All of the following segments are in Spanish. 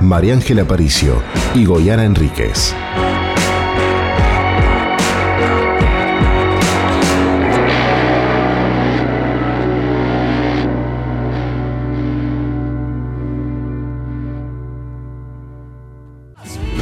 María Ángela Paricio y Goyana Enríquez.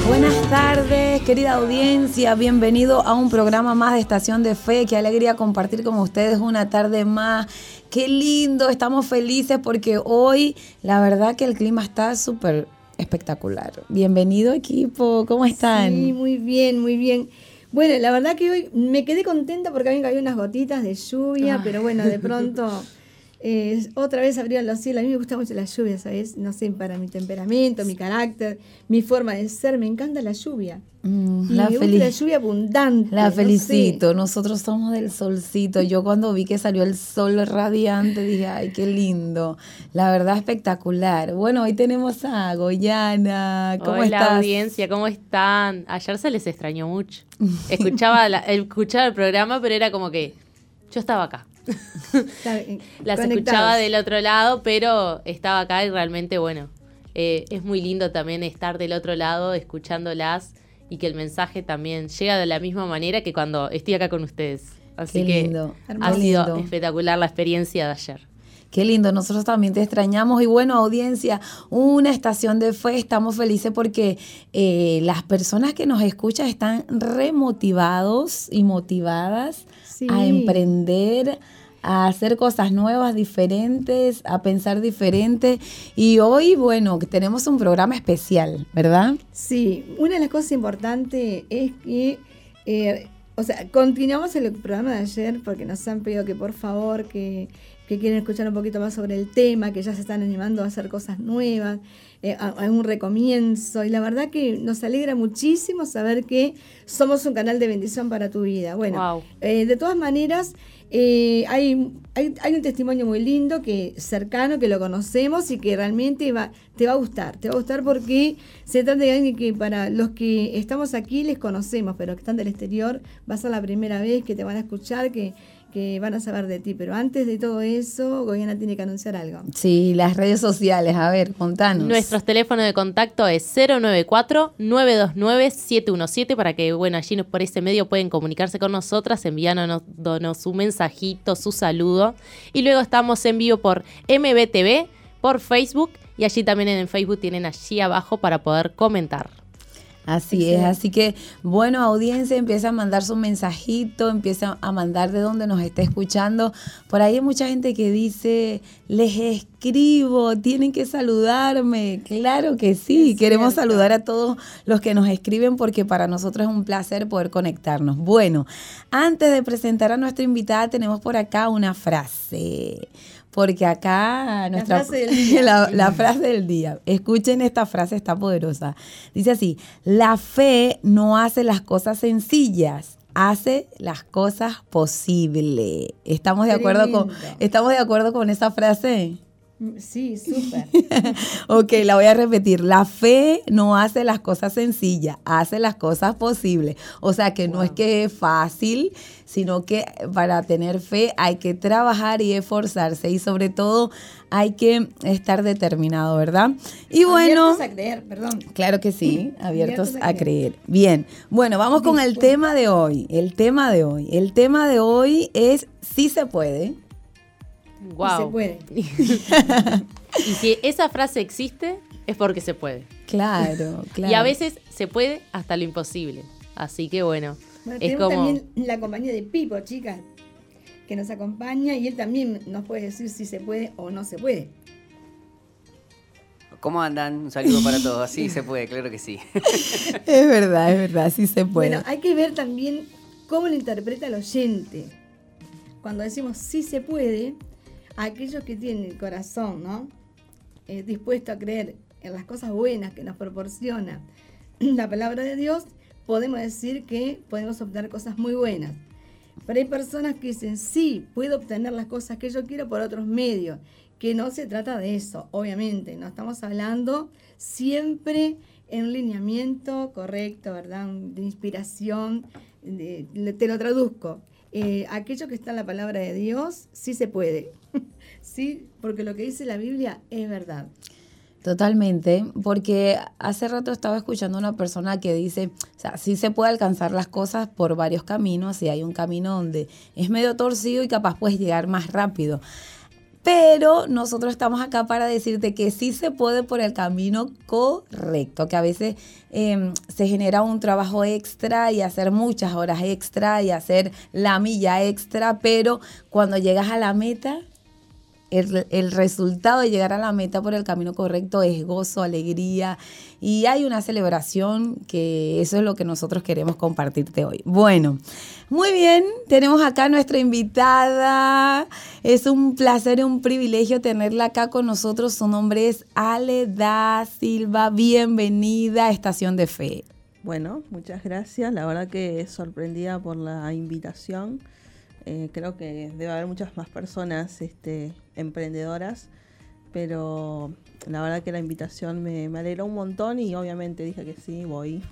Buenas tardes, querida audiencia. Bienvenido a un programa más de Estación de Fe. Qué alegría compartir con ustedes una tarde más. Qué lindo, estamos felices porque hoy la verdad que el clima está súper espectacular. Bienvenido equipo, ¿cómo están? Sí, muy bien, muy bien. Bueno, la verdad que hoy me quedé contenta porque habían caído unas gotitas de lluvia, pero bueno, de pronto eh, otra vez abrieron los cielos. A mí me gusta mucho la lluvia, ¿sabes? No sé, para mi temperamento, mi carácter, mi forma de ser, me encanta la lluvia. Mm, Y la, me gusta la lluvia abundante. la no felicito, nosotros somos del solcito. Yo cuando vi que salió el sol radiante dije, ay, qué lindo. La verdad espectacular. Bueno, hoy tenemos a Goyana. ¿Cómo Hola estás? audiencia, ¿cómo están? Ayer se les extrañó mucho. Escuchaba, la- escuchaba el programa, pero era como que yo estaba acá. Las escuchaba del otro lado, pero estaba acá y realmente, bueno, eh, es muy lindo también estar del otro lado, escuchándolas y que el mensaje también llega de la misma manera que cuando estoy acá con ustedes. Así Qué que lindo, ha hermoso. sido lindo. espectacular la experiencia de ayer. Qué lindo, nosotros también te extrañamos y bueno, audiencia, una estación de fe, estamos felices porque eh, las personas que nos escuchan están remotivados y motivadas Sí. a emprender, a hacer cosas nuevas, diferentes, a pensar diferente y hoy, bueno, tenemos un programa especial, ¿verdad? Sí, una de las cosas importantes es que, eh, o sea, continuamos el programa de ayer porque nos han pedido que por favor, que, que quieren escuchar un poquito más sobre el tema, que ya se están animando a hacer cosas nuevas, eh, a, a un recomienzo. Y la verdad que nos alegra muchísimo saber que somos un canal de bendición para tu vida. Bueno, Wow. eh, de todas maneras, eh, hay, hay, un testimonio muy lindo, que cercano, que lo conocemos y que realmente va, te va a gustar. Te va a gustar porque se trata de alguien que para los que estamos aquí les conocemos, pero que están del exterior, va a ser la primera vez que te van a escuchar, que, que van a saber de ti. Pero antes de todo eso, Goyana tiene que anunciar algo. Sí, las redes sociales, a ver, contanos. Nuestros teléfonos de contacto es 094-929-717 para que, bueno, allí nos- por ese medio pueden comunicarse con nosotras, enviándonos donos su mensajito, su saludo. Y luego estamos en vivo por MBTV, por Facebook y allí también en el Facebook tienen allí abajo para poder comentar. Así es, así que bueno, audiencia, empieza a mandar su mensajito, empieza a mandar de donde nos esté escuchando. Por ahí hay mucha gente que dice, les escribo, tienen que saludarme. Claro que sí, Es queremos cierto. saludar a todos los que nos escriben porque para nosotros es un placer poder conectarnos. Bueno, antes de presentar a nuestra invitada, tenemos por acá una frase. Porque acá nuestra frase del día. la- la frase del día. Escuchen esta frase, está poderosa. Dice así, la fe no hace las cosas sencillas, hace las cosas posibles. ¿Estamos de acuerdo con, estamos de acuerdo con esa frase? Sí, súper. Ok, la voy a repetir. La fe no hace las cosas sencillas, hace las cosas posibles. O sea que no es que es fácil, sino que para tener fe hay que trabajar y esforzarse y sobre todo hay que estar determinado, ¿verdad? Y bueno... Abiertos a creer, perdón. Claro que sí, abiertos Abiertos a a creer. Bien, bueno, vamos con el tema de hoy. El tema de hoy. El tema de hoy es si se puede. Wow. Y se puede. Y si esa frase existe, es porque se puede. Claro, claro. Y a veces se puede hasta lo imposible. Así que bueno, Bueno, es tenemos como... también la compañía de Pipo, chicas, que nos acompaña y él también nos puede decir si se puede o no se puede. ¿Cómo andan? Un saludo para todos. Sí, se puede, claro que sí. Es verdad, es verdad, sí se puede. Bueno, hay que ver también cómo lo interpreta el oyente. Cuando decimos sí se puede, aquellos que tienen el corazón, ¿no? Eh, dispuesto a creer en las cosas buenas que nos proporciona la palabra de Dios, podemos decir que podemos obtener cosas muy buenas. Pero hay personas que dicen, sí, puedo obtener las cosas que yo quiero por otros medios, que no se trata de eso, obviamente, no estamos hablando siempre en un lineamiento correcto, ¿verdad? De inspiración, te lo traduzco. Eh, aquello que está en la palabra de Dios, sí se puede. sí, porque lo que dice la Biblia es verdad. Totalmente, porque hace rato estaba escuchando una persona que dice, o sea, sí se puede alcanzar las cosas por varios caminos y hay un camino donde es medio torcido y capaz puedes llegar más rápido. Pero nosotros estamos acá para decirte que sí se puede por el camino correcto, que a veces em, se genera un trabajo extra y hacer muchas horas extra y hacer la milla extra, pero cuando llegas a la meta, el, resultado de llegar a la meta por el camino correcto es gozo, alegría y hay una celebración que eso es lo que nosotros queremos compartirte hoy. Bueno, muy bien, tenemos acá nuestra invitada. Es un placer un privilegio tenerla acá con nosotros. Su nombre es Ale Da Silva. Bienvenida a Estación de Fe. Bueno, muchas gracias. La verdad que sorprendida por la invitación. Eh, creo que debe haber muchas más personas este, emprendedoras, pero la verdad que la invitación me, me alegró un montón y obviamente dije que sí, voy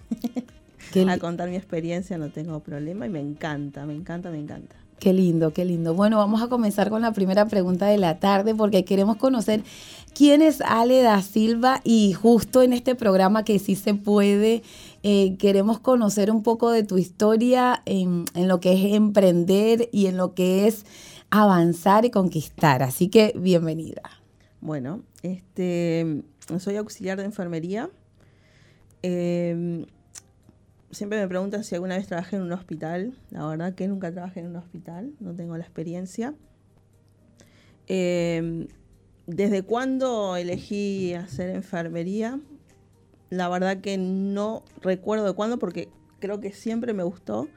a contar mi experiencia, no tengo problema y me encanta, me encanta, me encanta. Qué lindo, qué lindo. Bueno, vamos a comenzar con la primera pregunta de la tarde porque queremos conocer quién es Ale da Silva y justo en este programa que sí se puede eh, queremos conocer un poco de tu historia en, lo que es emprender y en lo que es avanzar y conquistar. Así que bienvenida. Bueno, este, soy auxiliar de enfermería. Em, siempre me preguntan si alguna vez trabajé en un hospital. La verdad que nunca trabajé en un hospital, no tengo la experiencia. Em, ¿Desde cuándo elegí hacer enfermería? la verdad que no recuerdo de cuándo, porque creo que siempre me gustó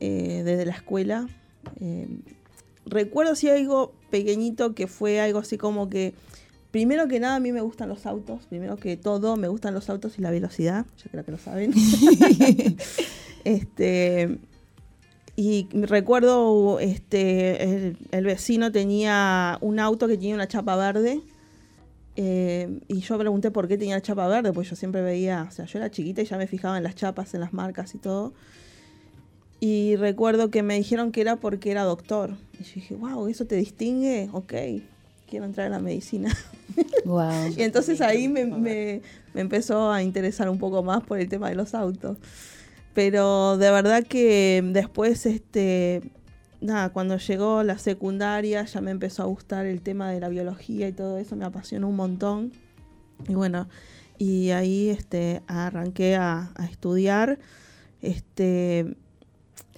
eh, desde la escuela. Eh, recuerdo si algo pequeñito que fue algo así como que, primero que nada, a mí me gustan los autos, primero que todo, me gustan los autos y la velocidad, yo creo que lo saben. este, y recuerdo, este, el vecino tenía un auto que tenía una chapa verde eh, y yo pregunté por qué tenía chapa verde, pues yo siempre veía, o sea, yo era chiquita y ya me fijaba en las chapas, en las marcas y todo. Y recuerdo que me dijeron que era porque era doctor. Y yo dije, wow, ¿eso te distingue? Ok, quiero entrar en la medicina. Wow. y entonces ahí me, me, me, empezó a interesar un poco más por el tema de los autos. Pero de verdad que después este, nada, cuando llegó la secundaria ya me empezó a gustar el tema de la biología y todo eso, me apasionó un montón. Y bueno, y ahí este, arranqué a, estudiar. Este,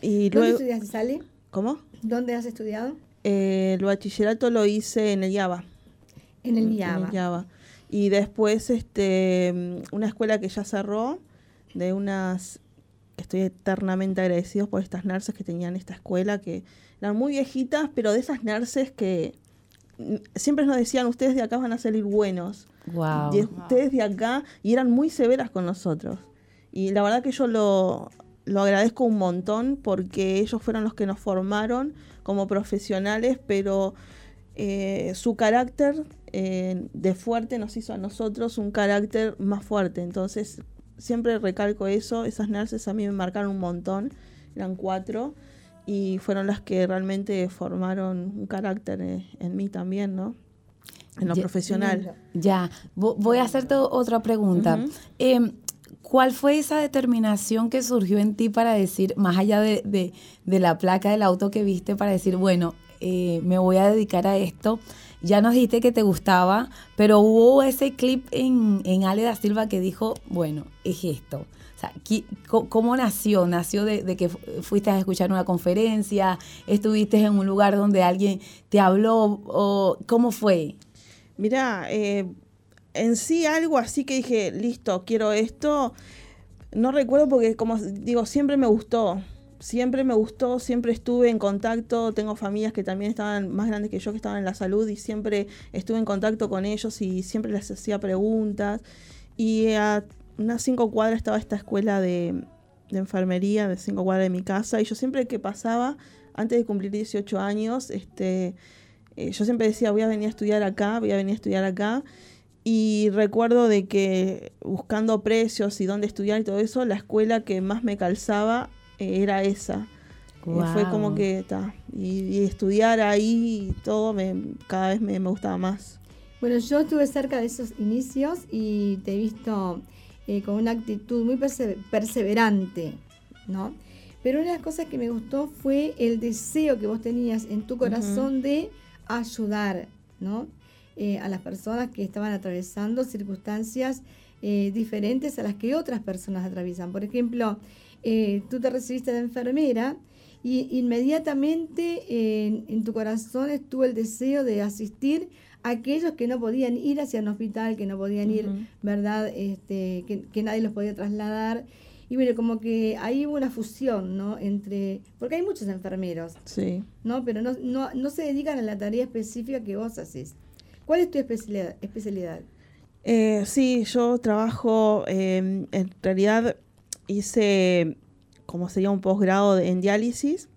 y ¿Dónde estudiaste, Sally? ¿Cómo? ¿Dónde has estudiado? Eh, el bachillerato lo hice en el IABA. En el IABA. Y después este, una escuela que ya cerró, de unas estoy eternamente agradecido por estas nurses que tenían esta escuela, que eran muy viejitas, pero de esas nurses que mm, siempre nos decían, ustedes de acá van a salir buenos. Wow. Y ustedes de acá, y eran muy severas con nosotros. Y la verdad que yo lo, lo agradezco un montón porque ellos fueron los que nos formaron como profesionales, pero eh, su carácter eh, de fuerte nos hizo a nosotros un carácter más fuerte. Entonces, siempre recalco eso, esas nurses a mí me marcaron un montón, eran cuatro, y fueron las que realmente formaron un carácter en, mí también, ¿no? En lo profesional. Ya, voy a hacerte otra pregunta. ¿Cuál fue esa determinación que surgió en ti para decir, más allá de, la placa del auto que viste, para decir, bueno, eh, me voy a dedicar a esto? Ya nos dijiste que te gustaba, pero hubo ese clip en, en Ale da Silva que dijo, bueno, es esto. O sea, ¿cómo nació? ¿Nació de, que fuiste a escuchar una conferencia? ¿Estuviste en un lugar donde alguien te habló? O, ¿Cómo fue? Mira, eh, en sí algo así que dije, listo, quiero esto. No recuerdo porque, como digo, siempre me gustó siempre me gustó, siempre estuve en contacto, tengo familias que también estaban más grandes que yo, que estaban en la salud y siempre estuve en contacto con ellos y siempre les hacía preguntas. Y a, unas cinco cuadras estaba esta escuela de, enfermería, de cinco cuadras de mi casa, y yo siempre que pasaba, antes de cumplir 18 años, este, eh, yo siempre decía, voy a venir a estudiar acá, voy a venir a estudiar acá. Y recuerdo de que buscando precios y dónde estudiar y todo eso, la escuela que más me calzaba eh, era esa. Y fue como que está. Y, y estudiar ahí y todo me, cada vez me, me gustaba más. Bueno, yo estuve cerca de esos inicios y te he visto eh, con una actitud muy perse- perseverante, ¿no? Pero una de las cosas que me gustó fue el deseo que vos tenías en tu corazón de ayudar, ¿no? Eh, a las personas que estaban atravesando circunstancias eh, diferentes a las que otras personas atraviesan. Por ejemplo, eh, tú te recibiste de enfermera y inmediatamente en tu corazón estuvo el deseo de asistir a aquellos que no podían ir hacia un hospital, que no podían ir. ¿verdad? Este, que, que nadie los podía trasladar. Y mire, como que ahí hubo una fusión, ¿no? Entre, porque hay muchos enfermeros, Sí. ¿no? Pero no, no, no se dedican a la tarea específica que vos haces. ¿Cuál es tu especialidad? especialidad? Eh, sí, yo trabajo, eh, en realidad hice como sería un posgrado en diálisis,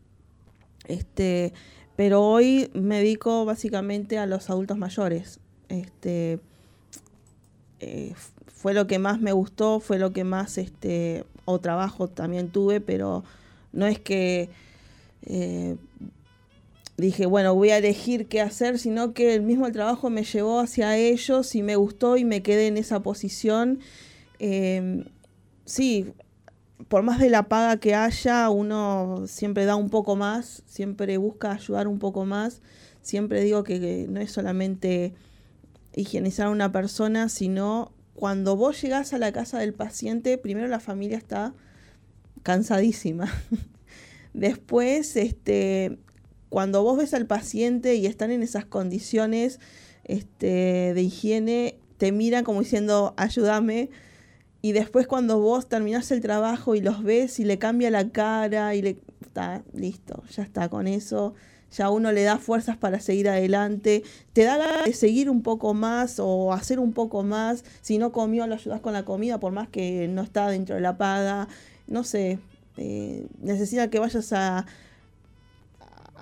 este, pero hoy me dedico básicamente a los adultos mayores. Este, eh, fue lo que más me gustó, fue lo que más, este, o trabajo también tuve, pero no es que eh, dije, bueno, voy a elegir qué hacer, sino que el mismo trabajo me llevó hacia ellos y me gustó y me quedé en esa posición. Eh, sí, por más de la paga que haya, uno siempre da un poco más, siempre busca ayudar un poco más. Siempre digo que, que no es solamente higienizar a una persona, sino cuando vos llegás a la casa del paciente, primero la familia está cansadísima. Después, este, cuando vos ves al paciente y están en esas condiciones este, de higiene, te miran como diciendo, ayúdame. Y después cuando vos terminás el trabajo y los ves y le cambia la cara y le está listo, ya está con eso, ya uno le da fuerzas para seguir adelante, te da ganas de seguir un poco más o hacer un poco más, si no comió lo ayudas con la comida por más que no está dentro de la paga, no sé, eh, necesita que vayas a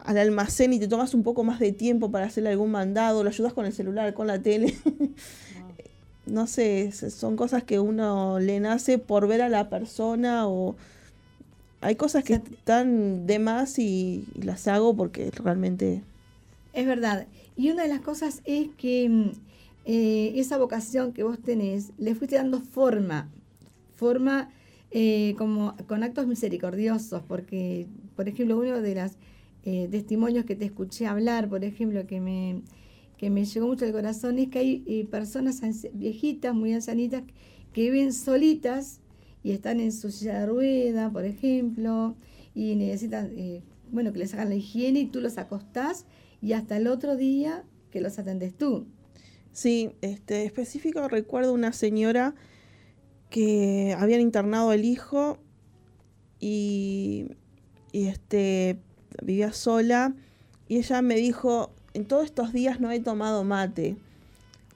al almacén y te tomas un poco más de tiempo para hacerle algún mandado, lo ayudas con el celular, con la tele. no sé, son cosas que uno le nace por ver a la persona o hay cosas que están de más y, y las hago porque realmente Es verdad. Y una de las cosas es que mm, eh, esa vocación que vos tenés, le fuiste dando forma, forma eh, como con actos misericordiosos, porque, por ejemplo, uno de los testimonios que te escuché hablar, por ejemplo, que me, que me llegó mucho al corazón, es que hay eh, personas viejitas, muy ancianitas, que viven solitas y están en su silla de rueda, por ejemplo, y necesitan, eh, bueno, que les hagan la higiene y tú los acostás y hasta el otro día que los atendes tú. Sí, este específico recuerdo una señora que habían internado el hijo y, este vivía sola y ella me dijo, en todos estos días no he tomado mate.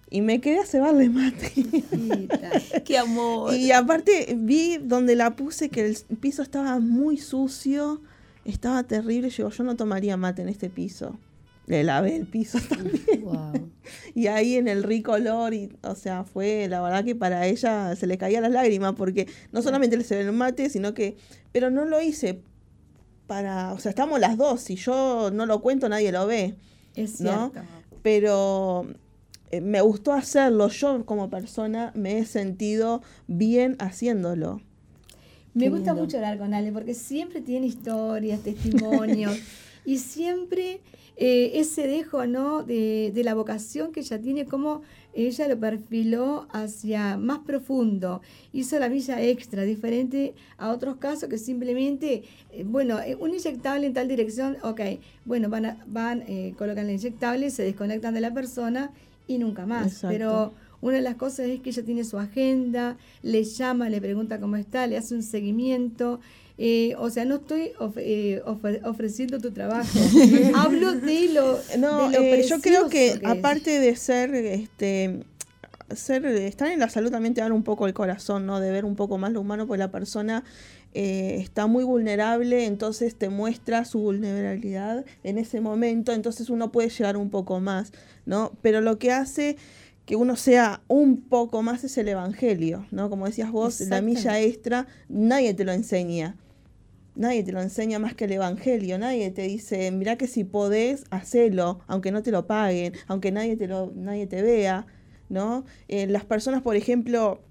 Y me quedé a cebarle mate. Qué amor. Y aparte vi donde la puse que el piso estaba muy sucio, estaba terrible. Yo, yo no tomaría mate en este piso. Le lavé el piso también. Wow. Y ahí en el rico olor, y, o sea, fue la verdad que para ella se le caían las lágrimas, porque no solamente le se el mate, sino que, pero no lo hice para, o sea, estamos las dos, si yo no lo cuento nadie lo ve, Es ¿no? cierto. Pero eh, me gustó hacerlo, yo como persona me he sentido bien haciéndolo. Me Qué gusta lindo. mucho hablar con Ale porque siempre tiene historias, testimonios y siempre eh, ese dejo ¿no? de, de la vocación que ella tiene, como ella lo perfiló hacia más profundo, hizo la milla extra, diferente a otros casos que simplemente, eh, bueno, eh, un inyectable en tal dirección, ok, bueno, van, a- van eh, colocan el inyectable, se desconectan de la persona y nunca más. Exacto. Pero una de las cosas es que ella tiene su agenda, le llama, le pregunta cómo está, le hace un seguimiento. Eh, o sea, no estoy of- eh, ofre- ofreciendo tu trabajo. Hablo de lo, No, de lo eh, yo creo que, aparte de ser este ser, estar en la salud también te da un poco el corazón, ¿no? De ver un poco más lo humano, porque la persona eh, está muy vulnerable, entonces te muestra su vulnerabilidad en ese momento, entonces uno puede llegar un poco más, ¿no? Pero lo que hace que uno sea un poco más es el evangelio, ¿no? Como decías vos, la milla extra, nadie te lo enseña. Nadie te lo enseña más que el Evangelio, nadie te dice, mira que si podés, hacelo, aunque no te lo paguen, aunque nadie te, lo, nadie te vea, ¿no? Eh, las personas, por ejemplo,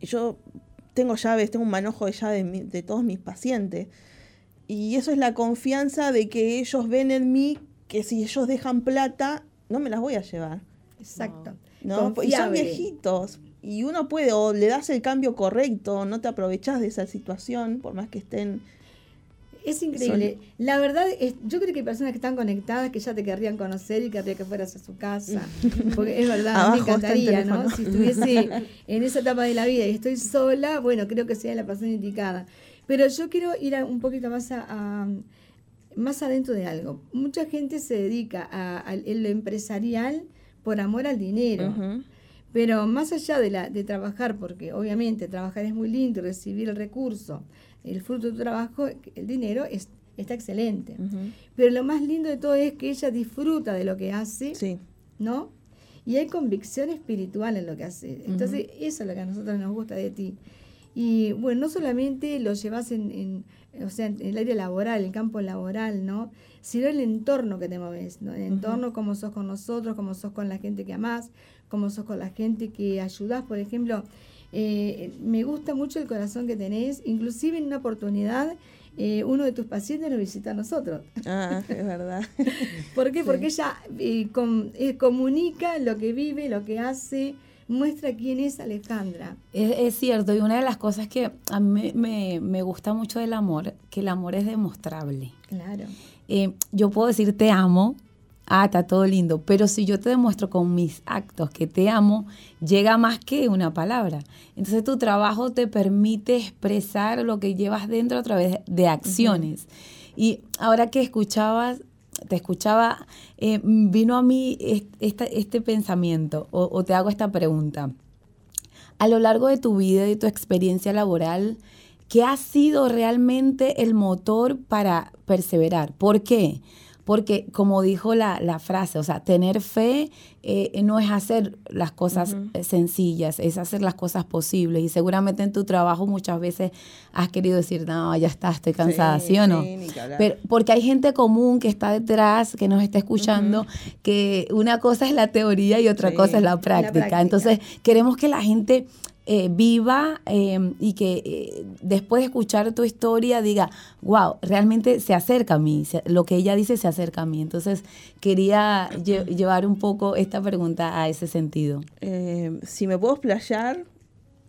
yo tengo llaves, tengo un manojo de llaves de todos mis pacientes, y eso es la confianza de que ellos ven en mí que si ellos dejan plata, no me las voy a llevar. Exacto. ¿no? Y son viejitos. Y uno puede, o le das el cambio correcto, no te aprovechas de esa situación, por más que estén es increíble. La verdad, es, yo creo que hay personas que están conectadas que ya te querrían conocer y querría que fueras a su casa. Porque es verdad, me encantaría, ¿no? Si estuviese en esa etapa de la vida y estoy sola, bueno, creo que sería la persona indicada. Pero yo quiero ir un poquito más a, más adentro de algo. Mucha gente se dedica a, lo empresarial por amor al dinero. Pero más allá de, la, de trabajar, porque obviamente trabajar es muy lindo, recibir el recurso, el fruto de tu trabajo, el dinero es, está excelente. Pero lo más lindo de todo es que ella disfruta de lo que hace, ¿no? Y hay convicción espiritual en lo que hace. Entonces, eso es lo que a nosotros nos gusta de ti. Y bueno, no solamente lo llevas en, o sea, en el área laboral, el campo laboral, ¿no? Sino el entorno que te mueves, ¿no? El entorno, como sos con nosotros, como sos con la gente que amás, como sos con la gente que ayudás, por ejemplo. Eh, me gusta mucho el corazón que tenés, inclusive en una oportunidad eh, uno de tus pacientes nos visita a nosotros. Ah, es verdad. ¿Por qué? Porque ella eh, comunica lo que vive, lo que hace, muestra quién es Alejandra. Es, cierto, y una de las cosas que a mí me, me, gusta mucho del amor, que el amor es demostrable. Claro. yo puedo decir te amo, ah, está todo lindo, pero si yo te demuestro con mis actos que te amo, llega más que una palabra. Entonces tu trabajo te permite expresar lo que llevas dentro a través de acciones. Y ahora que escuchabas, te escuchaba, eh, vino a mí este, pensamiento o, o te hago esta pregunta. A lo largo de tu vida y de tu experiencia laboral, ¿qué ha sido realmente el motor para perseverar? ¿Por qué? Porque como dijo la, frase, o sea, tener fe eh, no es hacer las cosas eh, sencillas, es hacer las cosas posibles. Y seguramente en tu trabajo muchas veces has querido decir, no, ya está, estoy cansada, ¿sí, o no? Pero, porque hay gente común que está detrás, que nos está escuchando, que una cosa es la teoría y otra cosa es la práctica. Entonces, queremos que la gente eh, viva em, y que eh, después de escuchar tu historia diga, wow, realmente se acerca a mí, lo que ella dice se acerca a mí. Entonces quería llevar un poco esta pregunta a ese sentido. Eh, si me puedo explayar,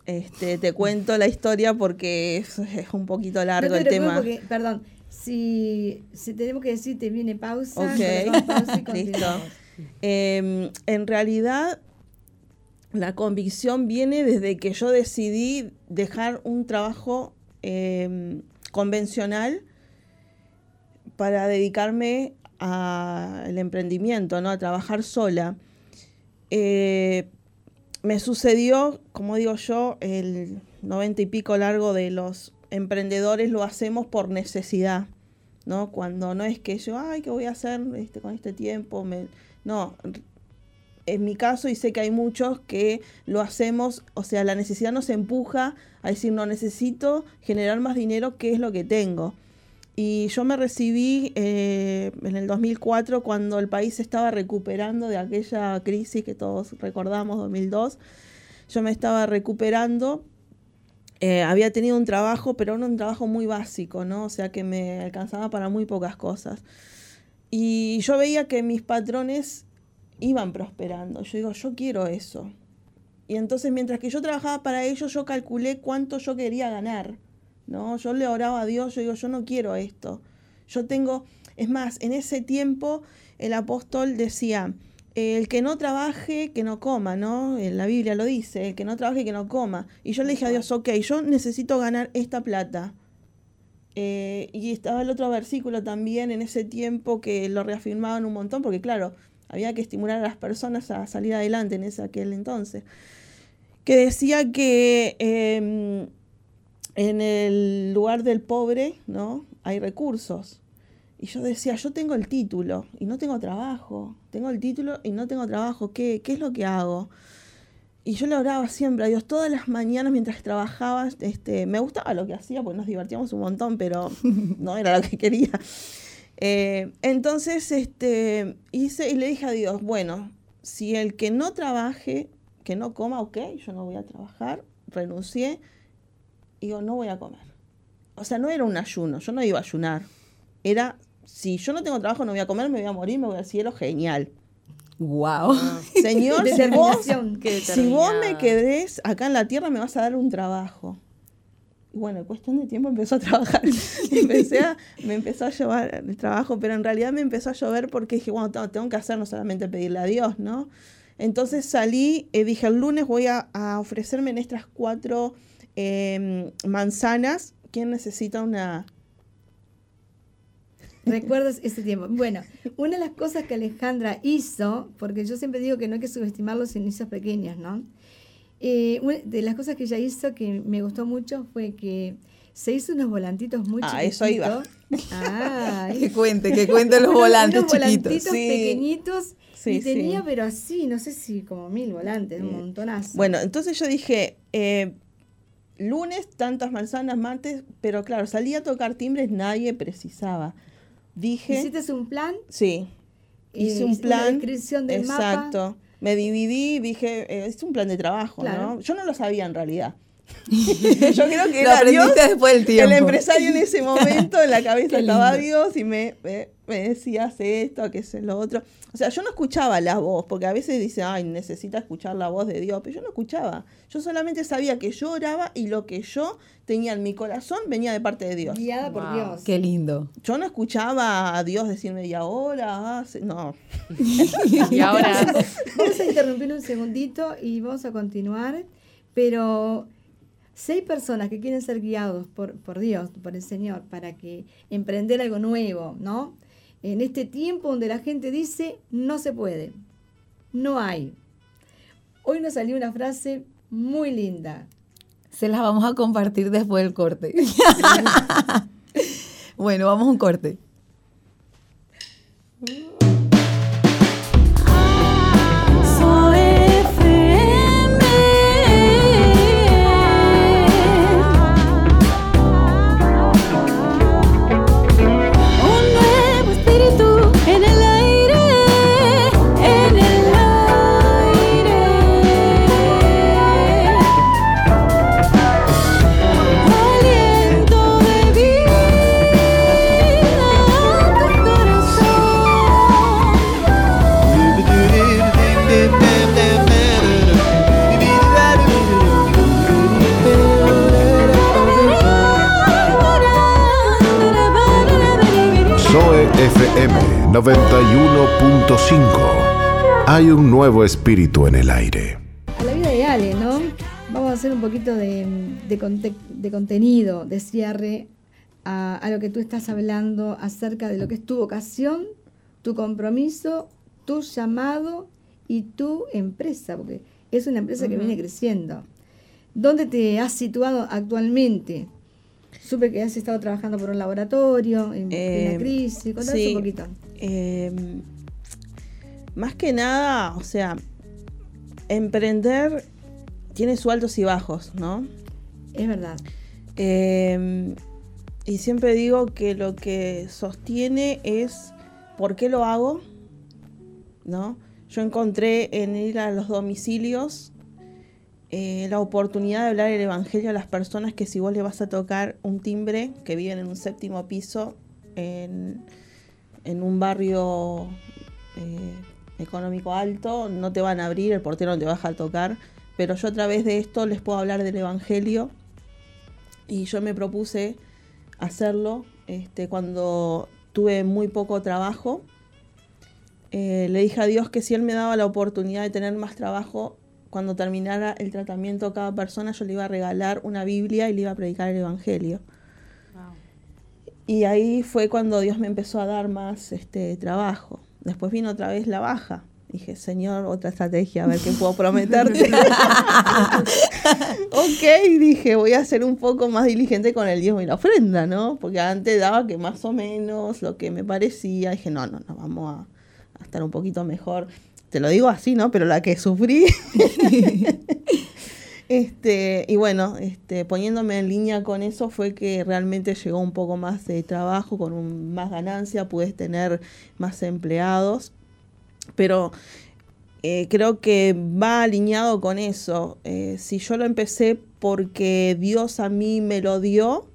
este, te cuento la historia porque es, un poquito largo el tema. perdón, si, tenemos que decir, te viene pausa. Ok, listo. Em, en realidad la convicción viene desde que yo decidí dejar un trabajo em, convencional para dedicarme al emprendimiento, ¿no? a trabajar sola. Eh, me sucedió, como digo yo, el 90 y pico largo de los emprendedores lo hacemos por necesidad, ¿no? Cuando no es que yo, ay, ¿qué voy a hacer este, con este tiempo? Me, no, en mi caso, y sé que hay muchos que lo hacemos, o sea, la necesidad nos empuja a decir, no necesito generar más dinero, ¿qué es lo que tengo? Y yo me recibí eh, en el 2004 cuando el país estaba recuperando de aquella crisis que todos recordamos, 2002. Yo me estaba recuperando. Eh, había tenido un trabajo, pero era un trabajo muy básico, ¿no? O sea, que me alcanzaba para muy pocas cosas. Y yo veía que mis patrones iban prosperando. Yo digo, yo quiero eso. Y entonces mientras que yo trabajaba para ellos, yo calculé cuánto yo quería ganar. ¿no? Yo le oraba a Dios, yo digo, yo no quiero esto. Yo tengo, es más, en ese tiempo el apóstol decía, el que no trabaje, que no coma, ¿no? En la Biblia lo dice, el que no trabaje, que no coma. Y yo le dije a Dios, ok, yo necesito ganar esta plata. Eh, y estaba el otro versículo también en ese tiempo que lo reafirmaban un montón, porque claro, había que estimular a las personas a salir adelante en ese aquel entonces, que decía que em, en el lugar del pobre, ¿no? Hay recursos. Y yo decía, yo tengo el título y no tengo trabajo. Tengo el título y no tengo trabajo. ¿Qué, qué es lo que hago? Y yo le oraba siempre a Dios todas las mañanas mientras trabajaba. Este, me gustaba lo que hacía, porque nos divertíamos un montón, pero no era lo que quería. Eh, entonces este, hice y le dije a Dios, bueno, si el que no trabaje, que no coma, ok, yo no voy a trabajar, renuncié, y digo, no voy a comer. O sea, no era un ayuno, yo no iba a ayunar. Era, si yo no tengo trabajo, no voy a comer, me voy a morir, me voy al cielo, genial. Wow. Señor, si vos, si vos me quedés acá en la tierra, me vas a dar un trabajo. Y bueno, en cuestión de tiempo empezó a trabajar. Empecé me empezó a llevar el trabajo, pero en realidad me empezó a llover porque dije, bueno, tengo- que hacer no solamente pedirle a Dios, ¿no? Entonces salí, eh, dije, el lunes voy a, ofrecerme en estas cuatro eh, manzanas. ¿Quién necesita una...? ¿Recuerdas ese tiempo? Bueno, una de las cosas que Alejandra hizo, porque yo siempre digo que no hay que subestimar los inicios pequeños, ¿no? Eh, una de las cosas que ella hizo que me gustó mucho fue que se hizo unos volantitos muy Ah, eso iba. Ah, Que cuente, que cuente los volantes unos chiquitos. volantitos Sí. pequeñitos Sí, y tenía, sí. pero así, no sé si como mil volantes, un montonazo. Bueno, entonces yo dije, eh, lunes tantas manzanas, martes, pero claro, salí a tocar timbres, nadie precisaba. Dije, Hiciste un plan, sí, eh, hice un una plan. descripción del mapa. Me dividí, dije, eh, es un plan de trabajo, Claro. ¿no? Yo no lo sabía en realidad. yo creo que Lo era Dios, aprendiste después del tiempo. el empresario en ese momento, en la cabeza estaba. Dios y me, me, me decía, hace esto, que es lo otro. O sea, yo no escuchaba la voz, porque a veces dice, ay, necesita escuchar la voz de Dios, pero yo no escuchaba. Yo solamente sabía que yo oraba y lo que yo tenía en mi corazón venía de parte de Dios. Guiada por Wow. Dios. Qué lindo. Yo no escuchaba a Dios decirme, y ahora, hace-". no. Y ahora, Vamos a interrumpir un segundito y vamos a continuar, pero si hay personas que quieren ser guiados por, por Dios, por el Señor, para que emprender algo nuevo, ¿no? En este tiempo donde la gente dice, no se puede, no hay. Hoy nos salió una frase muy linda. Se las vamos a compartir después del corte. bueno, vamos a un corte. FM 91.5. Hay un nuevo espíritu en el aire. A la vida de Ale, ¿no? Vamos a hacer un poquito de, de conte- de contenido, de cierre a, a lo que tú estás hablando acerca de lo que es tu vocación, tu compromiso, tu llamado y tu empresa, porque es una empresa que viene creciendo. ¿Dónde te has situado actualmente? Supe que has estado trabajando por un laboratorio en Eh, plena crisis. Contanos sí. un poquito. Eh, más que nada, o sea, emprender tiene sus altos y bajos, ¿no? Es verdad. Eh, y siempre digo que lo que sostiene es por qué lo hago, ¿no? Yo encontré en ir a los domicilios eh, la oportunidad de hablar el evangelio a las personas que si vos le vas a tocar un timbre, que viven en un séptimo piso, en, en un barrio eh, económico alto, no te van a abrir, el portero no te va a tocar, pero yo a través de esto les puedo hablar del evangelio y yo me propuse hacerlo este, cuando tuve muy poco trabajo. Eh, le dije a Dios que si Él me daba la oportunidad de tener más trabajo, cuando terminara el tratamiento a cada persona, yo le iba a regalar una Biblia y le iba a predicar el Evangelio. Y ahí fue cuando Dios me empezó a dar más este, trabajo. Después vino otra vez la baja. Dije, Señor, otra estrategia, a ver qué puedo prometerte. ok, dije, voy a ser un poco más diligente con el diezmo y la ofrenda, ¿no? Porque antes daba que más o menos lo que me parecía. Dije, no, no, no, vamos a, a estar un poquito mejor. Te lo digo así, ¿no? Pero la que sufrí. Este, y bueno, este, poniéndome en línea con eso fue que realmente llegó un poco más de trabajo, con un- más ganancia, pude tener más empleados, pero eh, creo que va alineado con eso. Eh, si yo lo empecé porque Dios a mí me lo dio,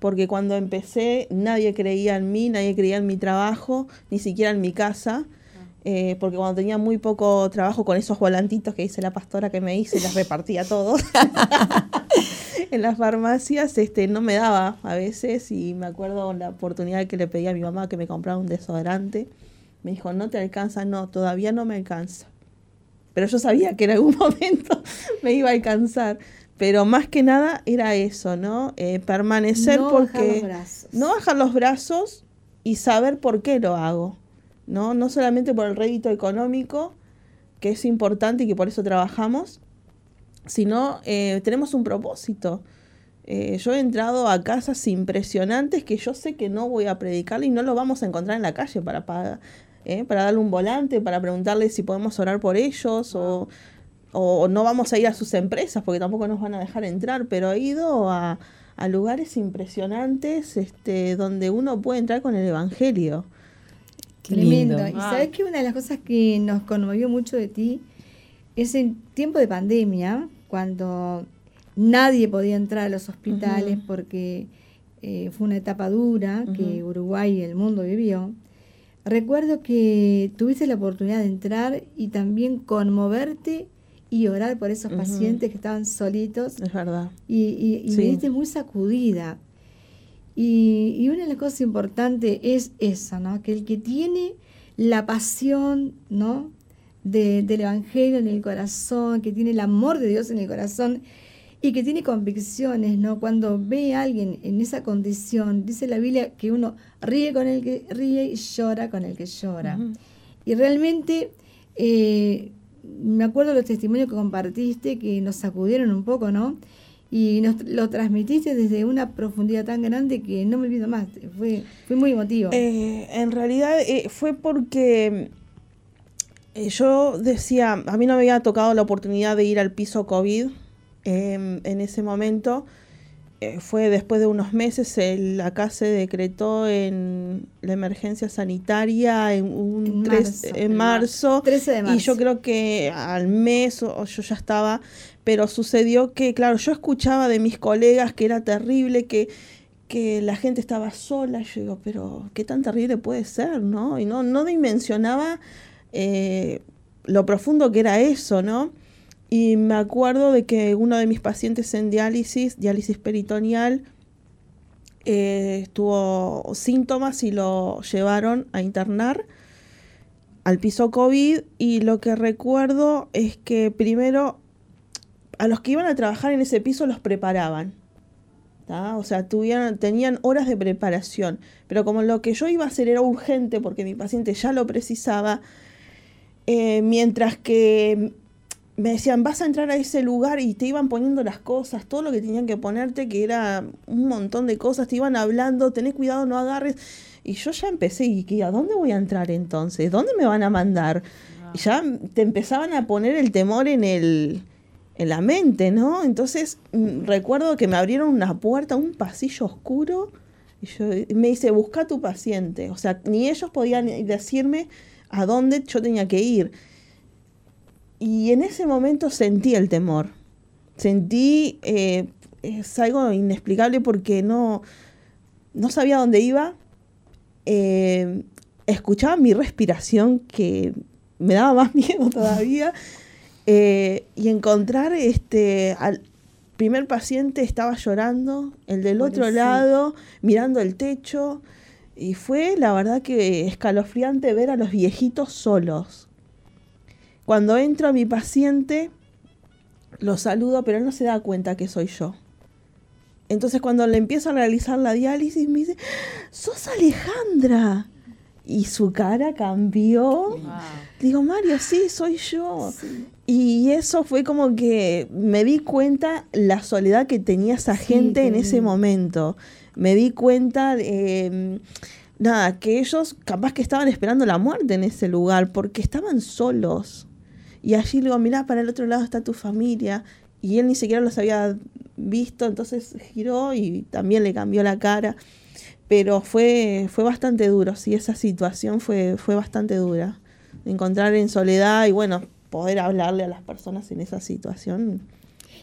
porque cuando empecé nadie creía en mí, nadie creía en mi trabajo, ni siquiera en mi casa. Eh, porque cuando tenía muy poco trabajo con esos volantitos que hice la pastora que me hice, las repartía a todos en las farmacias, este, no me daba a veces y me acuerdo la oportunidad que le pedí a mi mamá que me comprara un desodorante. Me dijo, no te alcanza, no, todavía no me alcanza. Pero yo sabía que en algún momento me iba a alcanzar. Pero más que nada era eso, ¿no? Eh, permanecer No bajar porque... los brazos. No bajar los brazos y saber por qué lo hago. ¿No? No solamente por el rédito económico, que es importante y que por eso trabajamos, sino eh, tenemos un propósito. Eh, yo he entrado a casas impresionantes que yo sé que no voy a predicar y no lo vamos a encontrar en la calle para, eh, para darle un volante, para preguntarle si podemos orar por ellos o, o no vamos a ir a sus empresas porque tampoco nos van a dejar entrar, pero he ido a, a lugares impresionantes este, donde uno puede entrar con el Evangelio. Qué Tremendo. lindo. Y sabes que una de las cosas que nos conmovió mucho de ti es en tiempo de pandemia, cuando nadie podía entrar a los hospitales porque eh, fue una etapa dura que. Uruguay y el mundo vivió. Recuerdo que tuviste la oportunidad de entrar y también conmoverte y orar por esos pacientes que estaban solitos Es verdad. y, y, y Sí. viniste muy sacudida. Y, y una de las cosas importantes es esa, ¿no? Que el que tiene la pasión, ¿no? De- del Evangelio en el corazón, que tiene el amor de Dios en el corazón y que tiene convicciones, ¿no? Cuando ve a alguien en esa condición, dice la Biblia que uno ríe con el que ríe y llora con el que llora. Y realmente eh, me acuerdo los testimonios que compartiste que nos sacudieron un poco, ¿no? Y nos lo transmitiste desde una profundidad tan grande que no me olvido más. Fue, fue muy emotivo. Eh, en realidad eh, fue porque eh, yo decía, a mí no me había tocado la oportunidad de ir al piso COVID em, en ese momento. Eh, fue después de unos meses, el- acá se decretó en la emergencia sanitaria en, un En tres- marzo. en En marzo. 13 de marzo. Y yo creo que al mes o yo ya estaba, pero sucedió que, claro, yo escuchaba de mis colegas que era terrible, que, que la gente estaba sola. Yo digo, pero qué tan terrible puede ser, ¿no? Y no, no dimensionaba eh, lo profundo que era eso, ¿no? Y me acuerdo de que uno de mis pacientes en diálisis, diálisis peritoneal, eh, tuvo síntomas y lo llevaron a internar al piso COVID y lo que recuerdo es que primero a los que iban a trabajar en ese piso los preparaban. ¿tá? O sea, tuvieron, tenían horas de preparación, pero como lo que yo iba a hacer era urgente porque mi paciente ya lo precisaba, eh, mientras que me decían, vas a entrar a ese lugar y te iban poniendo las cosas, todo lo que tenían que ponerte, que era un montón de cosas, te iban hablando, tenés cuidado, no agarres. Y yo ya empecé, ¿y a dónde voy a entrar entonces? ¿Dónde me van a mandar? Y ya te empezaban a poner el temor en el en la mente, ¿no? Entonces mm, recuerdo que me abrieron una puerta, un pasillo oscuro, y yo me dice, busca a tu paciente. O sea, ni ellos podían decirme a dónde yo tenía que ir. Y en ese momento sentí el temor. Sentí, eh, es algo inexplicable porque no, no sabía dónde iba. Eh, escuchaba mi respiración que me daba más miedo todavía. Eh, y encontrar este al primer paciente estaba llorando, el del otro lado mirando el techo. Y fue la verdad que escalofriante ver a los viejitos solos. Cuando entro a mi paciente, lo saludo, pero él no se da cuenta que soy yo. Entonces cuando le empiezo a realizar la diálisis, me dice, sos Alejandra. y su cara cambió. Digo, Mario, sí, soy yo. Y eso fue como que me di cuenta la soledad que tenía esa Sí, gente en ese momento. Me di cuenta de, mm, nada, que ellos capaz que estaban esperando la muerte en ese lugar porque estaban solos. Y allí le digo, mirá, para el otro lado está tu familia. Y él ni siquiera los había visto, entonces giró y también le cambió la cara. Pero fue, fue bastante duro, sí, esa situación fue, fue bastante dura. Encontrar en soledad y bueno, poder hablarle a las personas en esa situación.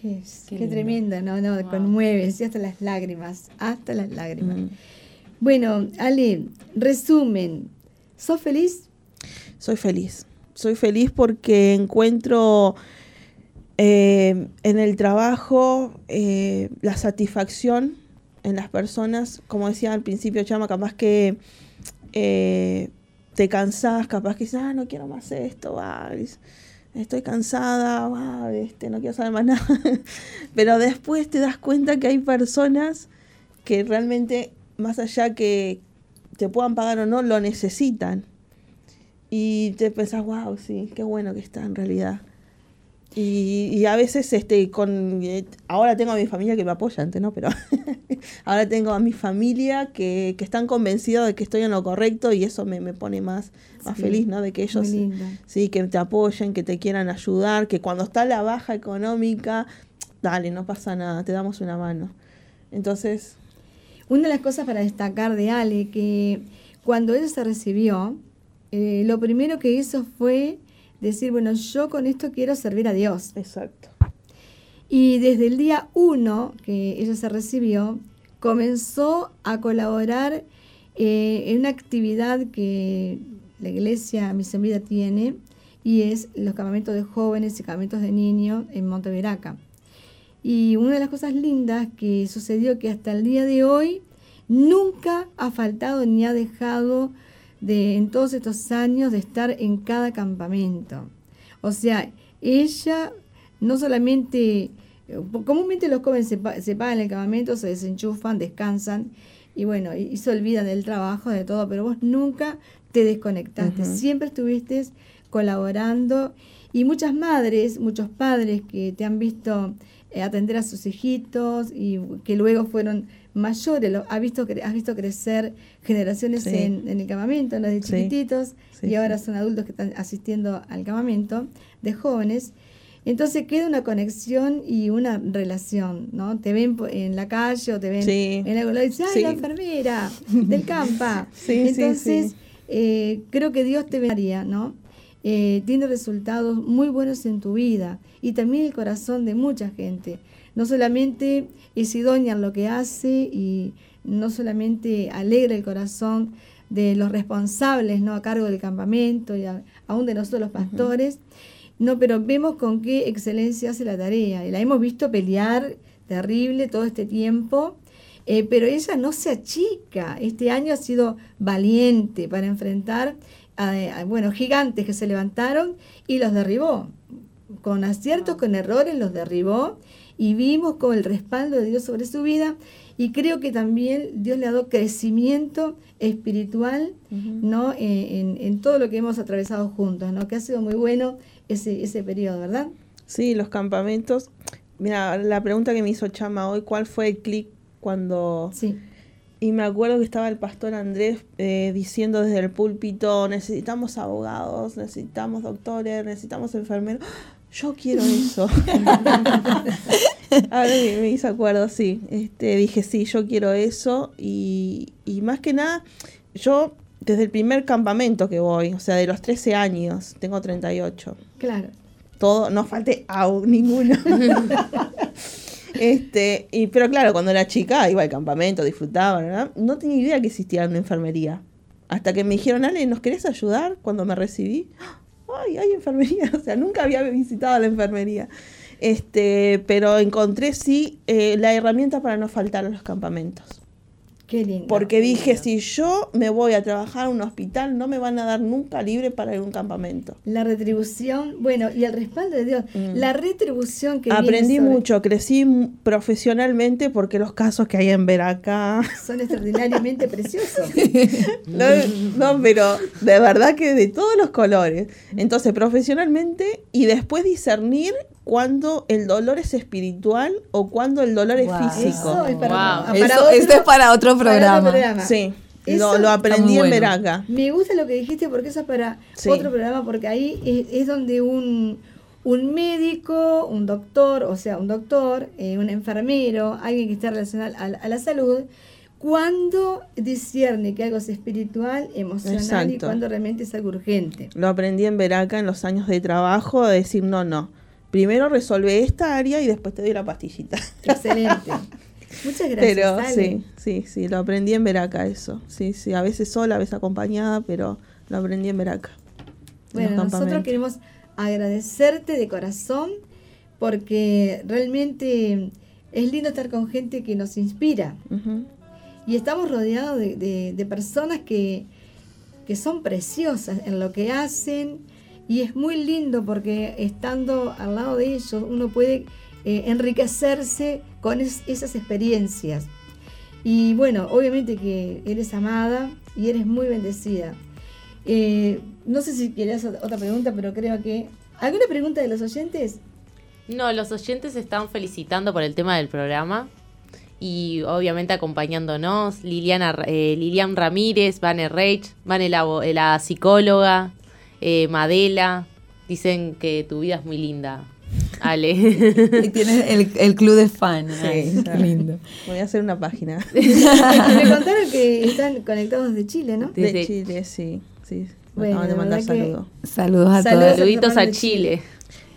Qué qué lindo. tremenda, no, no, conmueve, sí, hasta las lágrimas, hasta las lágrimas. Mm. Bueno, Ale, resumen, ¿sos feliz? Soy feliz. Soy feliz porque encuentro eh, en el trabajo eh, la satisfacción en las personas. Como decía al principio, Chama, capaz que eh, te cansás, capaz que dices, ah, no quiero más esto, va, estoy cansada, va, este, no quiero saber más nada. Pero después te das cuenta que hay personas que realmente, más allá que te puedan pagar o no, lo necesitan. Y te pensás, wow, sí, qué bueno que está en realidad. Y, y a veces, este, con eh, ahora tengo a mi familia que me apoya, antes no, pero ahora tengo a mi familia que, que están convencidos de que estoy en lo correcto y eso me, me pone más, más Sí, feliz, ¿no? De que ellos, sí, que te apoyen, que te quieran ayudar, que cuando está la baja económica, dale, no pasa nada, te damos una mano. Entonces, Una de las cosas para destacar de Ale, que cuando ella se recibió, eh, lo primero que hizo fue decir, bueno, yo con esto quiero servir a Dios. exacto. Y desde el día uno que ella se recibió, comenzó a colaborar eh, en una actividad que la iglesia Misión Vida tiene, y es los campamentos de jóvenes y campamentos de niños en Monteveraca. Y una de las cosas lindas que sucedió que hasta el día de hoy nunca ha faltado ni ha dejado de en todos estos años de estar en cada campamento. O sea, ella no solamente, eh, comúnmente los jóvenes se, se pagan el campamento, se desenchufan, descansan y bueno, y, y se olvidan del trabajo, de todo, pero vos nunca te desconectaste, siempre estuviste colaborando y muchas madres, muchos padres que te han visto eh, atender a sus hijitos y que luego fueron mayores, lo, has, visto, has visto crecer generaciones Sí. en, en el campamento, ¿no? de Sí. chiquititos Sí, y ahora son adultos que están asistiendo al campamento de jóvenes. Entonces queda una conexión y una relación, ¿no? Te ven en la calle o te ven en lado y dicen, ¡ay, la enfermera del campa! Entonces, eh, creo que Dios te bendiga, ¿no? Eh, tiene resultados muy buenos en tu vida y también el corazón de mucha gente. No solamente es idónea en lo que hace y no solamente alegra el corazón de los responsables ¿no? a cargo del campamento y a- aún de nosotros los pastores, no, pero vemos con qué excelencia hace la tarea y la hemos visto pelear terrible todo este tiempo. Eh, pero ella no se achica. Este año ha sido valiente para enfrentar a, a, bueno, gigantes que se levantaron y los derribó. Con aciertos, con errores, los derribó y vimos con el respaldo de Dios sobre su vida. Y creo que también Dios le ha dado crecimiento espiritual ¿no? Eh, en, en todo lo que hemos atravesado juntos, ¿no? que ha sido muy bueno ese, ese periodo, ¿verdad? Sí, los campamentos. Mira, la pregunta que me hizo Chama hoy, ¿cuál fue el clic cuando... Sí. Y me acuerdo que estaba el pastor Andrés eh, diciendo desde el púlpito, necesitamos abogados, necesitamos doctores, necesitamos enfermeros. Yo quiero eso. Ahora me, me hizo acuerdo, sí. Este, dije, sí, yo quiero eso. Y, y más que nada, yo desde el primer campamento que voy, o sea, de los 13 años, tengo 38 Claro. todo, no falte au, ninguno. este, y, pero claro, cuando era chica iba al campamento, disfrutaba, ¿verdad? No tenía idea que existía una enfermería. Hasta que me dijeron, Ale, ¿nos querés ayudar? Cuando me recibí, ay, hay enfermería. O sea, nunca había visitado la enfermería. Este, pero encontré sí eh, la herramienta para no faltar a los campamentos. Qué lindo. Porque dije, si yo me voy a trabajar a un hospital, no me van a dar nunca libre para ir a un campamento. La retribución, bueno, y el respaldo de Dios. La retribución que Mm. Aprendí sobre- mucho, crecí profesionalmente porque los casos que hay en Veraca... Son extraordinariamente preciosos. No, no, pero de verdad que de todos los colores. Entonces, profesionalmente y después discernir cuando el dolor es espiritual o cuando el dolor es físico. Eso es para, Wow. para Eso, otro- esto es para otro para programa. otro programa. Sí, Eso lo, lo aprendí en. Veraca. Me gusta lo que dijiste porque eso es para Sí. otro programa, porque ahí es, es donde un, un médico, un doctor, o sea, un doctor, eh, un enfermero, alguien que esté relacionado a, a la salud, cuando discierne que algo es espiritual, emocional y cuando realmente es algo urgente. Lo aprendí en Veraca en los años de trabajo, de decir, no, no. Primero resuelve esta área y después te doy la pastillita. Excelente. Muchas gracias. pero Ale. sí, sí, sí, lo aprendí en Veraca eso. Sí, sí, a veces sola, a veces acompañada, pero lo aprendí en Veraca. en Bueno, nosotros queremos agradecerte de corazón porque realmente es lindo estar con gente que nos inspira y estamos rodeados de, de- de personas que, que son preciosas en lo que hacen y es muy lindo porque estando al lado de ellos uno puede eh, enriquecerse con es- esas experiencias. Y bueno, obviamente que eres amada y eres muy bendecida. Eh, no sé si querías ot- otra pregunta, pero creo que... ¿Alguna pregunta de los oyentes? No, los oyentes están felicitando por el tema del programa y obviamente acompañándonos. Liliana, eh, Lilian Ramírez, Vane Reich, Vane la, eh, la psicóloga, eh, Madela. Dicen que tu vida es muy linda, Ale. Y tienes el, el club de fans. Sí, Ay, lindo. Voy a hacer una página. Me contaron que están conectados de Chile, ¿no? De Desde- Chile, sí. sí. Bueno, acaban de mandar saludos. Saludos a Saludos. todos. Saluditos a Chile. Chile.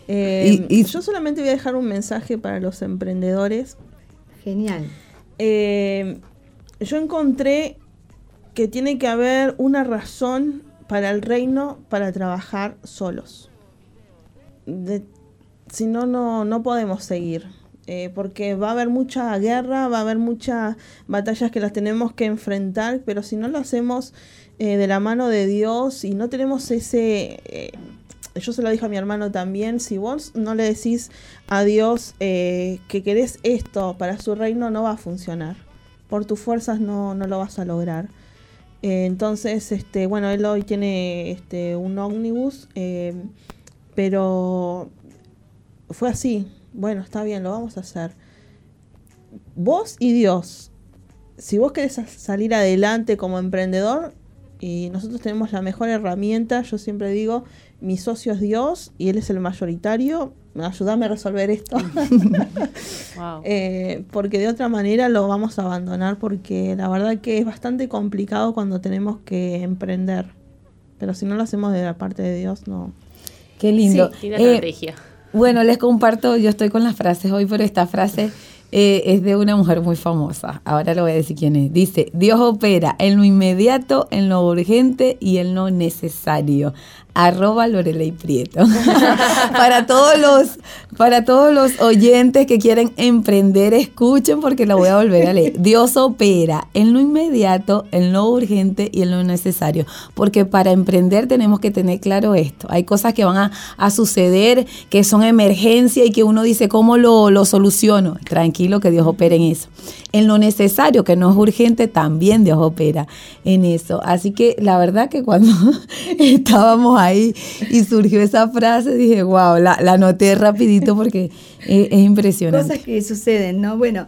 Eh, Y- y- yo solamente voy a dejar un mensaje para los emprendedores. Genial. Eh, yo encontré que tiene que haber una razón para el reino para trabajar solos. Si no, no, no podemos seguir. Eh, porque va a haber mucha guerra, va a haber muchas batallas que las tenemos que enfrentar, pero si no lo hacemos eh, de la mano de Dios y no tenemos ese... eh, yo se lo dije a mi hermano también, si vos no le decís a Dios eh, que querés esto para su reino, no va a funcionar. Por tus fuerzas no, no lo vas a lograr. Eh, entonces, este, bueno, él hoy tiene este, un ómnibus, eh, pero fue así. Bueno, está bien, lo vamos a hacer. Vos y Dios. Si vos querés sa- salir adelante como emprendedor, y nosotros tenemos la mejor herramienta, yo siempre digo, mi socio es Dios y él es el mayoritario, ayúdame a resolver esto. Wow. Eh, porque de otra manera lo vamos a abandonar porque la verdad que es bastante complicado cuando tenemos que emprender. Pero si no lo hacemos de la parte de Dios, no. Qué lindo. Linda Eh, estrategia. Bueno, les comparto, yo estoy con las frases hoy, pero esta frase eh, es de una mujer muy famosa. Ahora le voy a decir quién es. Dice, Dios opera en lo inmediato, en lo urgente y en lo necesario. Arroba Lorelei Prieto. para todos los, para todos los oyentes que quieren emprender, escuchen porque la voy a volver a leer. Dios opera en lo inmediato, en lo urgente y en lo necesario. Porque para emprender tenemos que tener claro esto. Hay cosas que van a, a suceder, que son emergencia y que uno dice, ¿cómo lo, lo soluciono? Tranquilo que Dios opera en eso. En lo necesario, que no es urgente, también Dios opera en eso. Así que la verdad que cuando estábamos ahí y surgió esa frase, dije, wow, la, la anoté rapidito porque es, es impresionante. Cosas que suceden, ¿no? Bueno,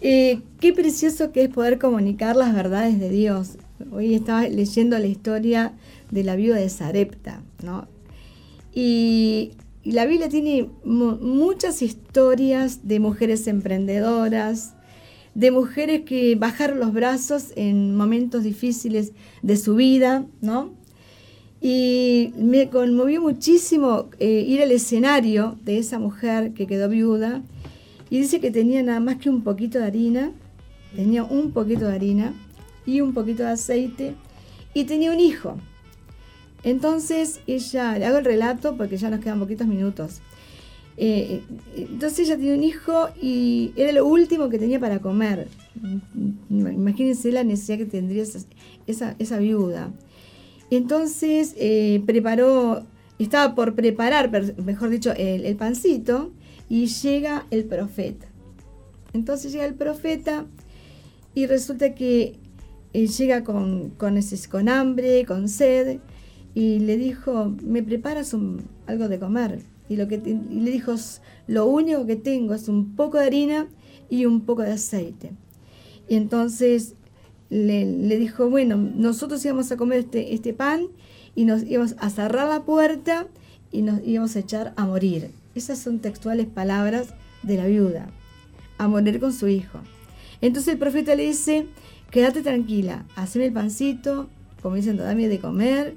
eh, qué precioso que es poder comunicar las verdades de Dios. Hoy estaba leyendo la historia de la viuda de Sarepta, ¿no? Y, y la Biblia tiene mu- muchas historias de mujeres emprendedoras, de mujeres que bajaron los brazos en momentos difíciles de su vida, ¿no? Y me conmovió muchísimo eh, ir al escenario de esa mujer que quedó viuda y dice que tenía nada más que un poquito de harina, tenía un poquito de harina y un poquito de aceite y tenía un hijo. Entonces ella, le hago el relato porque ya nos quedan poquitos minutos. Eh, entonces ella tenía un hijo y era lo último que tenía para comer. Mm, Imagínense la necesidad que tendría esa, esa viuda. Entonces eh, preparó, estaba por preparar, mejor dicho, el, el pancito y llega el profeta. Entonces llega el profeta y resulta que eh, llega con, con, con hambre, con sed, y le dijo, ¿me preparas algo de comer? Y, lo que y le dijo, "S- lo único que tengo es un poco de harina y un poco de aceite. Y entonces le, le dijo, bueno, nosotros íbamos a comer este, este pan y nos íbamos a cerrar la puerta y nos íbamos a echar a morir. Esas son textuales palabras de la viuda, a morir con su hijo. Entonces el profeta le dice, quédate tranquila, haceme el pancito, como diciendo, dame de comer,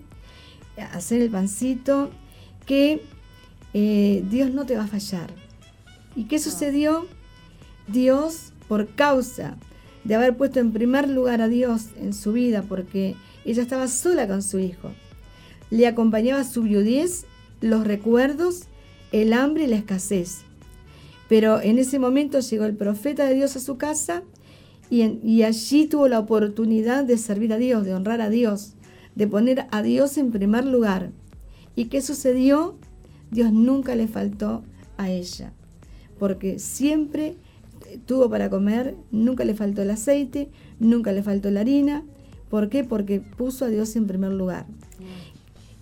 hacer el pancito, que eh, Dios no te va a fallar. ¿Y qué sucedió? Dios, por causa de haber puesto en primer lugar a Dios en su vida, porque ella estaba sola con su hijo, le acompañaba su viudez, los recuerdos, el hambre y la escasez. Pero en ese momento llegó el profeta de Dios a su casa y, en- y allí tuvo la oportunidad de servir a Dios, de honrar a Dios, de poner a Dios en primer lugar. ¿Y qué sucedió? Dios nunca le faltó a ella, porque siempre tuvo para comer, nunca le faltó el aceite, nunca le faltó la harina. ¿Por qué? Porque puso a Dios en primer lugar.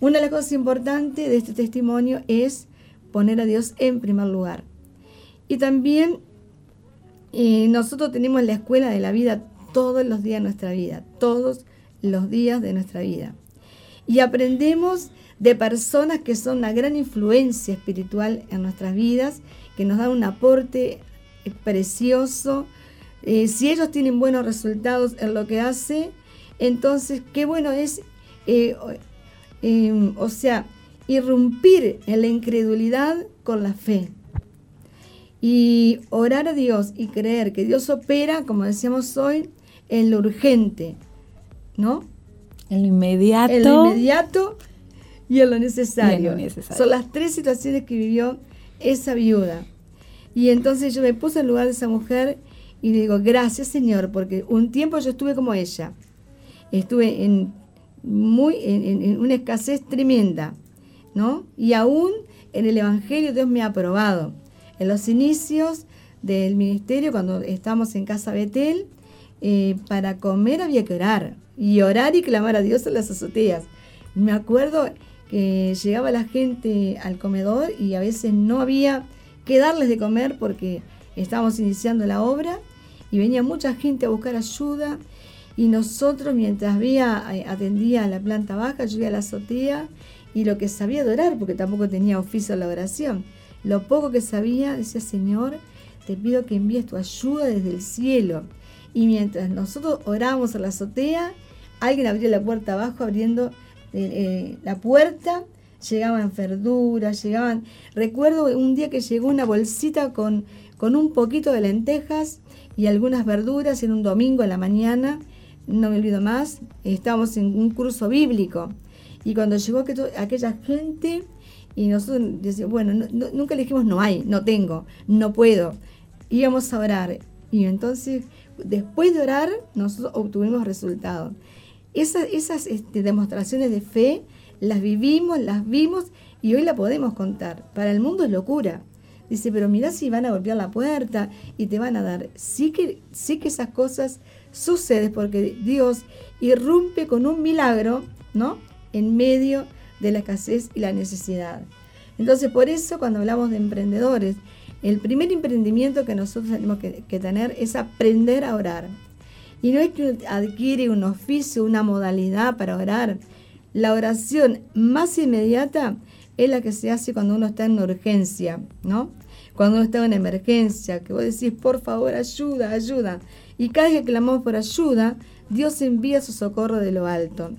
Una de las cosas importantes de este testimonio es poner a Dios en primer lugar. Y también eh, nosotros tenemos la escuela de la vida todos los días de nuestra vida, todos los días de nuestra vida. Y aprendemos de personas que son una gran influencia espiritual en nuestras vidas, que nos dan un aporte precioso. Eh, si ellos tienen buenos resultados en lo que hace, entonces qué bueno es, eh, o- eh, o sea, irrumpir en la incredulidad con la fe y orar a Dios y creer que Dios opera, como decíamos hoy, en lo urgente, ¿no? En lo inmediato. En lo inmediato y en lo necesario. Y en lo necesario. Son las tres situaciones que vivió esa viuda. Y entonces yo me puse en lugar de esa mujer y le digo, gracias Señor, porque un tiempo yo estuve como ella. Estuve en, muy, en, una escasez tremenda, ¿no? Y aún en el Evangelio Dios me ha aprobado. En los inicios del ministerio, cuando estábamos en Casa Betel, eh, para comer había que orar. Y orar y clamar a Dios en las azoteas. Me acuerdo que llegaba la gente al comedor y a veces no había que darles de comer porque estábamos iniciando la obra y venía mucha gente a buscar ayuda y nosotros mientras vía eh, atendía a la planta baja, yo iba a la azotea y lo que sabía de orar, porque tampoco tenía oficio de la oración, lo poco que sabía, decía Señor, te pido que envíes tu ayuda desde el cielo. Y mientras nosotros orábamos a la azotea, alguien abrió la puerta abajo, abriendo eh, eh, la puerta, llegaban verduras, llegaban... Recuerdo un día que llegó una bolsita con, con un poquito de lentejas y algunas verduras en un domingo en la mañana, no me olvido más, estábamos en un curso bíblico. Y cuando llegó aquella gente, y nosotros decíamos, bueno, no- no- nunca le dijimos no hay, no tengo, no puedo. Íbamos a orar. Y entonces, después de orar, nosotros obtuvimos resultados. Esas, esas este, demostraciones de fe las vivimos, las vimos y hoy la podemos contar. Para el mundo es locura. Dice, pero mirá si van a golpear la puerta y te van a dar. Sí que, sí que esas cosas suceden porque Dios irrumpe con un milagro, ¿no? En medio de la escasez y la necesidad. Entonces, por eso cuando hablamos de emprendedores, el primer emprendimiento que nosotros tenemos que, que tener es aprender a orar. Y no es que adquiere un oficio, una modalidad para orar. La oración más inmediata es la que se hace cuando uno está en urgencia, ¿no? Cuando uno está en emergencia, que vos decís, por favor, ayuda, ayuda. Y cada vez que clamamos por ayuda, Dios envía su socorro de lo alto.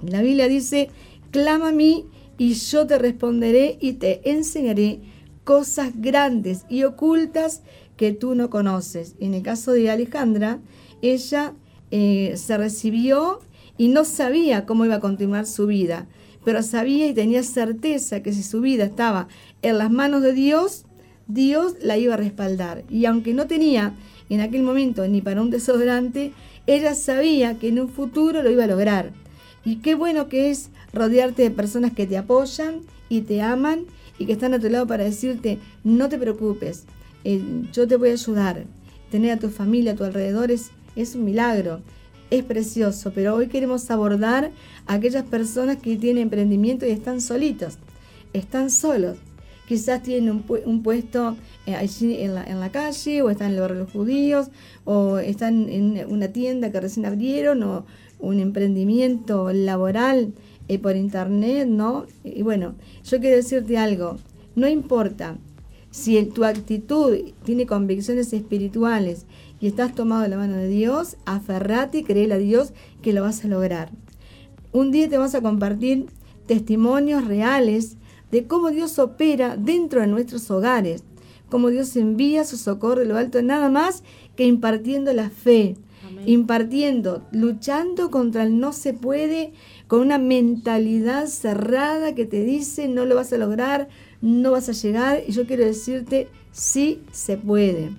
La Biblia dice, clama a mí y yo te responderé y te enseñaré cosas grandes y ocultas que tú no conoces. En el caso de Alejandra, ella eh, se recibió y no sabía cómo iba a continuar su vida, pero sabía y tenía certeza que si su vida estaba en las manos de Dios, Dios la iba a respaldar. Y aunque no tenía en aquel momento ni para un desodorante, ella sabía que en un futuro lo iba a lograr. Y qué bueno que es rodearte de personas que te apoyan y te aman y que están a tu lado para decirte, no te preocupes, eh, yo te voy a ayudar. Tener a tu familia a tu alrededor es, es un milagro, es precioso, pero hoy queremos abordar a aquellas personas que tienen emprendimiento y están solitos, están solos. Quizás tienen un, pu- un puesto eh, allí en la, calle, o están en el barrio de los judíos, o están en una tienda que recién abrieron, o un emprendimiento laboral eh, por internet, ¿no? Y bueno, yo quiero decirte algo, no importa si tu actitud tiene convicciones espirituales y estás tomado de la mano de Dios, aferrate y créele a Dios que lo vas a lograr. Un día te vas a compartir testimonios reales de cómo Dios opera dentro de nuestros hogares, cómo Dios envía su socorro de lo alto, nada más que impartiendo la fe, impartiendo, luchando contra el no se puede, con una mentalidad cerrada que te dice no lo vas a lograr, no vas a llegar. Y yo quiero decirte, sí se puede.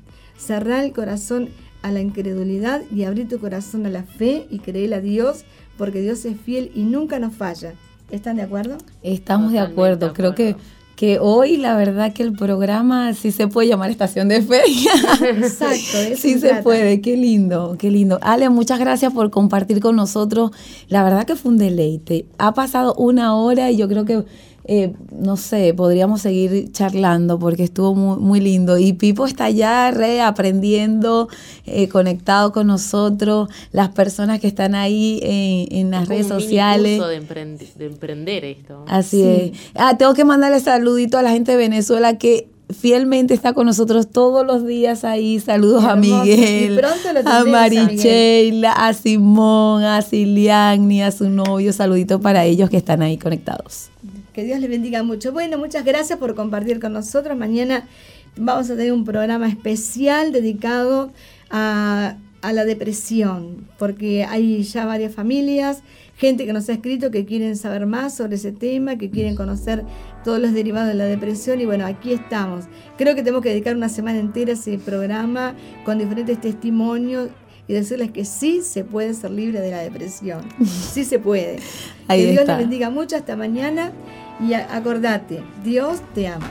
Cerrar el corazón a la incredulidad y abrir tu corazón a la fe y creer a Dios, porque Dios es fiel y nunca nos falla. ¿Están de acuerdo? Estamos de acuerdo. de Creo que, que hoy la verdad que el programa sí se puede llamar Estación de Fe. Exacto, eso sí se se trata. puede. Qué lindo, qué lindo. Ale, muchas gracias por compartir con nosotros. La verdad que fue un deleite. Ha pasado una hora y yo creo que eh, no sé, podríamos seguir charlando porque estuvo muy, muy lindo. Y Pipo está ya reaprendiendo, eh, conectado con nosotros, las personas que están ahí eh, en las Es redes un mini sociales. curso de, de emprender esto. Así es. Ah, tengo que mandarle saludito a la gente de Venezuela que fielmente está con nosotros todos los días ahí. Saludos a. Miguel, a tendremos a Simón, a Ciliani, a su novio. Saludito para ellos que están ahí conectados. Que Dios les bendiga mucho. Bueno, muchas gracias por compartir con nosotros. Mañana vamos a tener un programa especial dedicado a, a la depresión, porque hay ya varias familias, gente que nos ha escrito que quieren saber más sobre ese tema, que quieren conocer todos los derivados de la depresión y bueno, aquí estamos. Creo que tenemos que dedicar una semana entera a ese programa con diferentes testimonios y decirles que sí se puede ser libre de la depresión. Sí se puede. Ahí que Dios les bendiga mucho. Hasta mañana. Y acordate, Dios te ama.